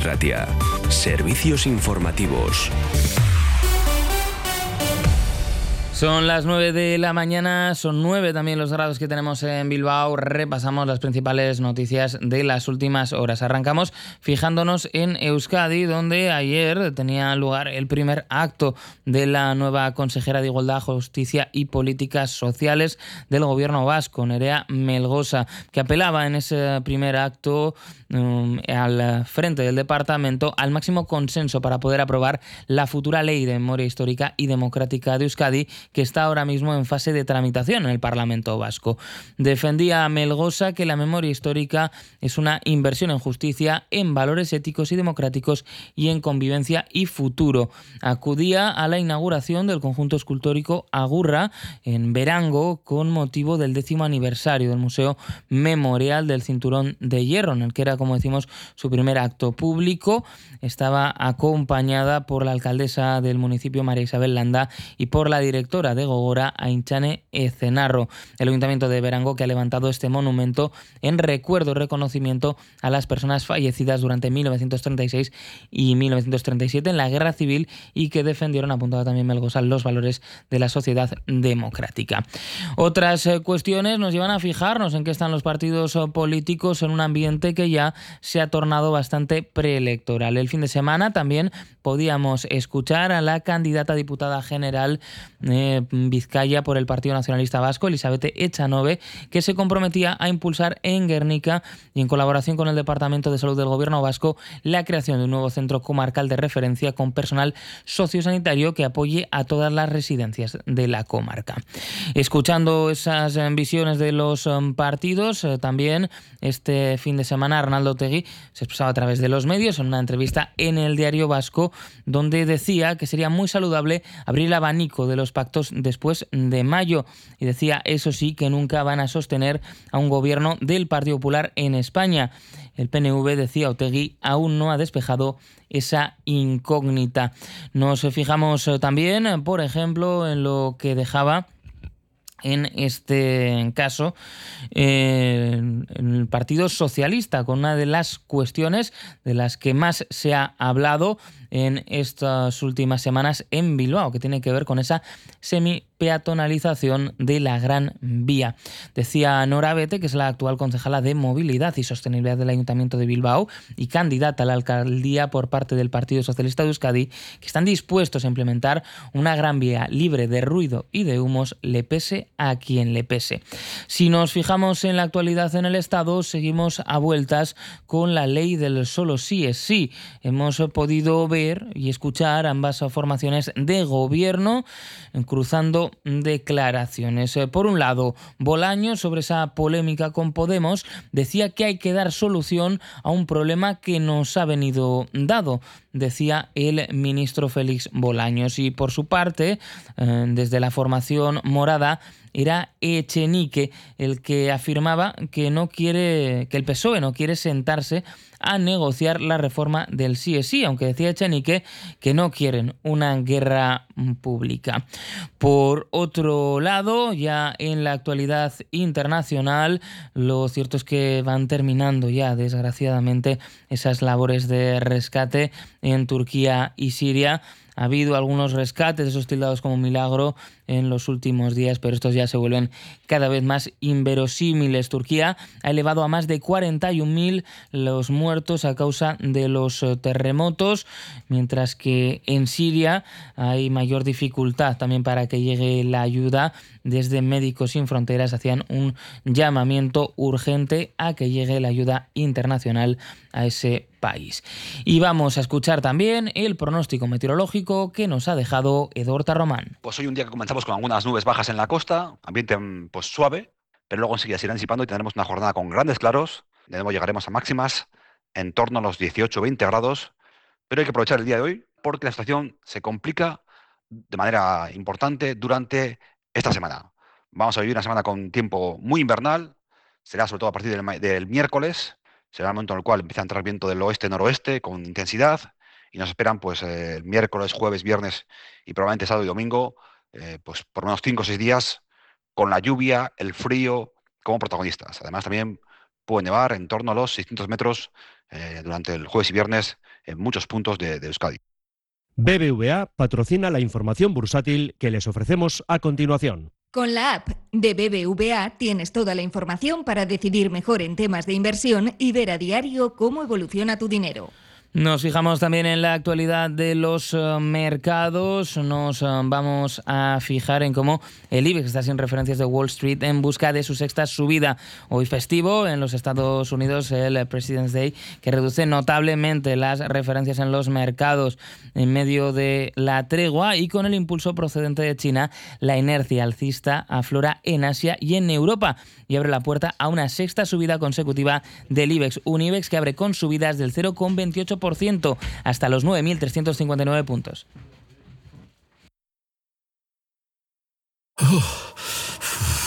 Ratia. Servicios informativos. Son las 9 de la mañana, son 9 también los grados que tenemos en Bilbao. Repasamos las principales noticias de las últimas horas. Arrancamos fijándonos en Euskadi, donde ayer tenía lugar el primer acto de la nueva consejera de Igualdad, Justicia y Políticas Sociales del gobierno vasco, Nerea Melgosa, que apelaba en ese primer acto um, al frente del departamento al máximo consenso para poder aprobar la futura ley de memoria histórica y democrática de Euskadi que está ahora mismo en fase de tramitación en el Parlamento vasco. Defendía a Melgosa que la memoria histórica es una inversión en justicia, en valores éticos y democráticos y en convivencia y futuro. Acudía a la inauguración del conjunto escultórico Agurra en Verango con motivo del décimo aniversario del Museo Memorial del Cinturón de Hierro, en el que era, como decimos, su primer acto público. Estaba acompañada por la alcaldesa del municipio, María Isabel Landa, y por la directora de Gogora, Ainchane Ecenarro. El Ayuntamiento de Verango que ha levantado este monumento en recuerdo y reconocimiento a las personas fallecidas durante 1936 y 1937 en la Guerra Civil y que defendieron, apuntado también Melgosa, los valores de la sociedad democrática. Otras eh, cuestiones nos llevan a fijarnos en qué están los partidos eh, políticos en un ambiente que ya se ha tornado bastante preelectoral. El fin de semana también podíamos escuchar a la candidata diputada general eh, Vizcaya por el Partido Nacionalista Vasco, Elizabeth Echanove, que se comprometía a impulsar en Guernica y en colaboración con el Departamento de Salud del Gobierno Vasco la creación de un nuevo centro comarcal de referencia con personal sociosanitario que apoye a todas las residencias de la comarca. Escuchando esas eh, visiones de los eh, partidos, también este fin de semana Arnaldo Tegui se expresaba a través de los medios en una entrevista en el Diario Vasco donde decía que sería muy saludable abrir el abanico de los pactos después de mayo. Y decía, eso sí, que nunca van a sostener a un gobierno del Partido Popular en España. El PNV, decía Otegui, aún no ha despejado esa incógnita. Nos fijamos también, por ejemplo, en lo que dejaba en este caso en el Partido Socialista, con una de las cuestiones de las que más se ha hablado en estas últimas semanas en Bilbao, que tiene que ver con esa semi-peatonalización de la Gran Vía. Decía Nora Bete, que es la actual concejala de Movilidad y Sostenibilidad del Ayuntamiento de Bilbao y candidata a la alcaldía por parte del Partido Socialista de Euskadi, que están dispuestos a implementar una Gran Vía libre de ruido y de humos, le pese a quien le pese. Si nos fijamos en la actualidad en el Estado, seguimos a vueltas con la ley del solo sí es sí. Hemos podido ver y escuchar ambas formaciones de gobierno cruzando declaraciones. Por un lado, Bolaño, sobre esa polémica con Podemos, decía que hay que dar solución a un problema que nos ha venido dado, decía el ministro Félix Bolaños. Y por su parte, eh, desde la formación morada, era Echenique el que afirmaba que no quiere que el PSOE no quiere sentarse a negociar la reforma del sí aunque decía Echenique que no quieren una guerra pública. Por otro lado, ya en la actualidad internacional, lo cierto es que van terminando ya, desgraciadamente, esas labores de rescate en Turquía y Siria ha habido algunos rescates, esos tildados como milagro en los últimos días, pero estos ya se vuelven cada vez más inverosímiles. Turquía ha elevado a más de 41.000 los muertos a causa de los eh, terremotos, mientras que en Siria hay mayor dificultad también para que llegue la ayuda. Desde Médicos Sin Fronteras hacían un llamamiento urgente a que llegue la ayuda internacional a ese país. Y vamos a escuchar también el pronóstico meteorológico que nos ha dejado Eduardo Román. Pues hoy un día que comenzamos con algunas nubes bajas en la costa, ambiente pues suave, pero luego enseguida se irán disipando y tendremos una jornada con grandes claros. De nuevo llegaremos a máximas en torno a los 18-20 grados, pero hay que aprovechar el día de hoy porque la situación se complica de manera importante durante esta semana. Vamos a vivir una semana con tiempo muy invernal, será sobre todo a partir del miércoles, será el momento en el cual empieza a entrar viento del oeste-noroeste con intensidad y nos esperan pues el miércoles, jueves, viernes y probablemente sábado y domingo, eh, pues por menos cinco o seis días con la lluvia, el frío como protagonistas. Además también puede nevar en torno a los 600 metros eh, durante el jueves y viernes en muchos puntos de, de Euskadi. BBVA patrocina la información bursátil que les ofrecemos a continuación. Con la app de BBVA tienes toda la información para decidir mejor en temas de inversión y ver a diario cómo evoluciona tu dinero. Nos fijamos también en la actualidad de los eh, mercados. Nos eh, vamos a fijar en cómo el IBEX está sin referencias de Wall Street en busca de su sexta subida. Hoy festivo en los Estados Unidos, el President's Day, que reduce notablemente las referencias en los mercados en medio de la tregua y con el impulso procedente de China, la inercia alcista aflora en Asia y en Europa y abre la puerta a una sexta subida consecutiva del IBEX. Un IBEX que abre con subidas del 0,28 hasta los 9.359 puntos.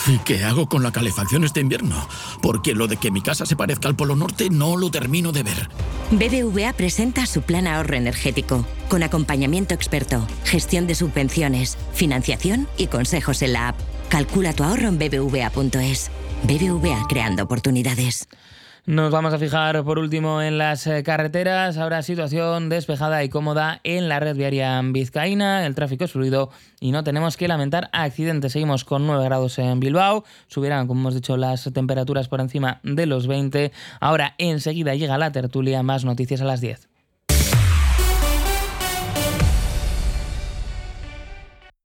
¿Y qué hago con la calefacción este invierno? Porque lo de que mi casa se parezca al Polo Norte no lo termino de ver. BBVA presenta su plan ahorro energético, con acompañamiento experto, gestión de subvenciones, financiación y consejos en la app. Calcula tu ahorro en bbva.es. BBVA creando oportunidades. Nos vamos a fijar por último en las eh, carreteras. Ahora situación despejada y cómoda en la red viaria vizcaína. El tráfico es fluido y no tenemos que lamentar accidentes. Seguimos con 9 grados en Bilbao. Subirán, como hemos dicho, las temperaturas por encima de los 20. Ahora enseguida llega la tertulia. Más noticias a las 10.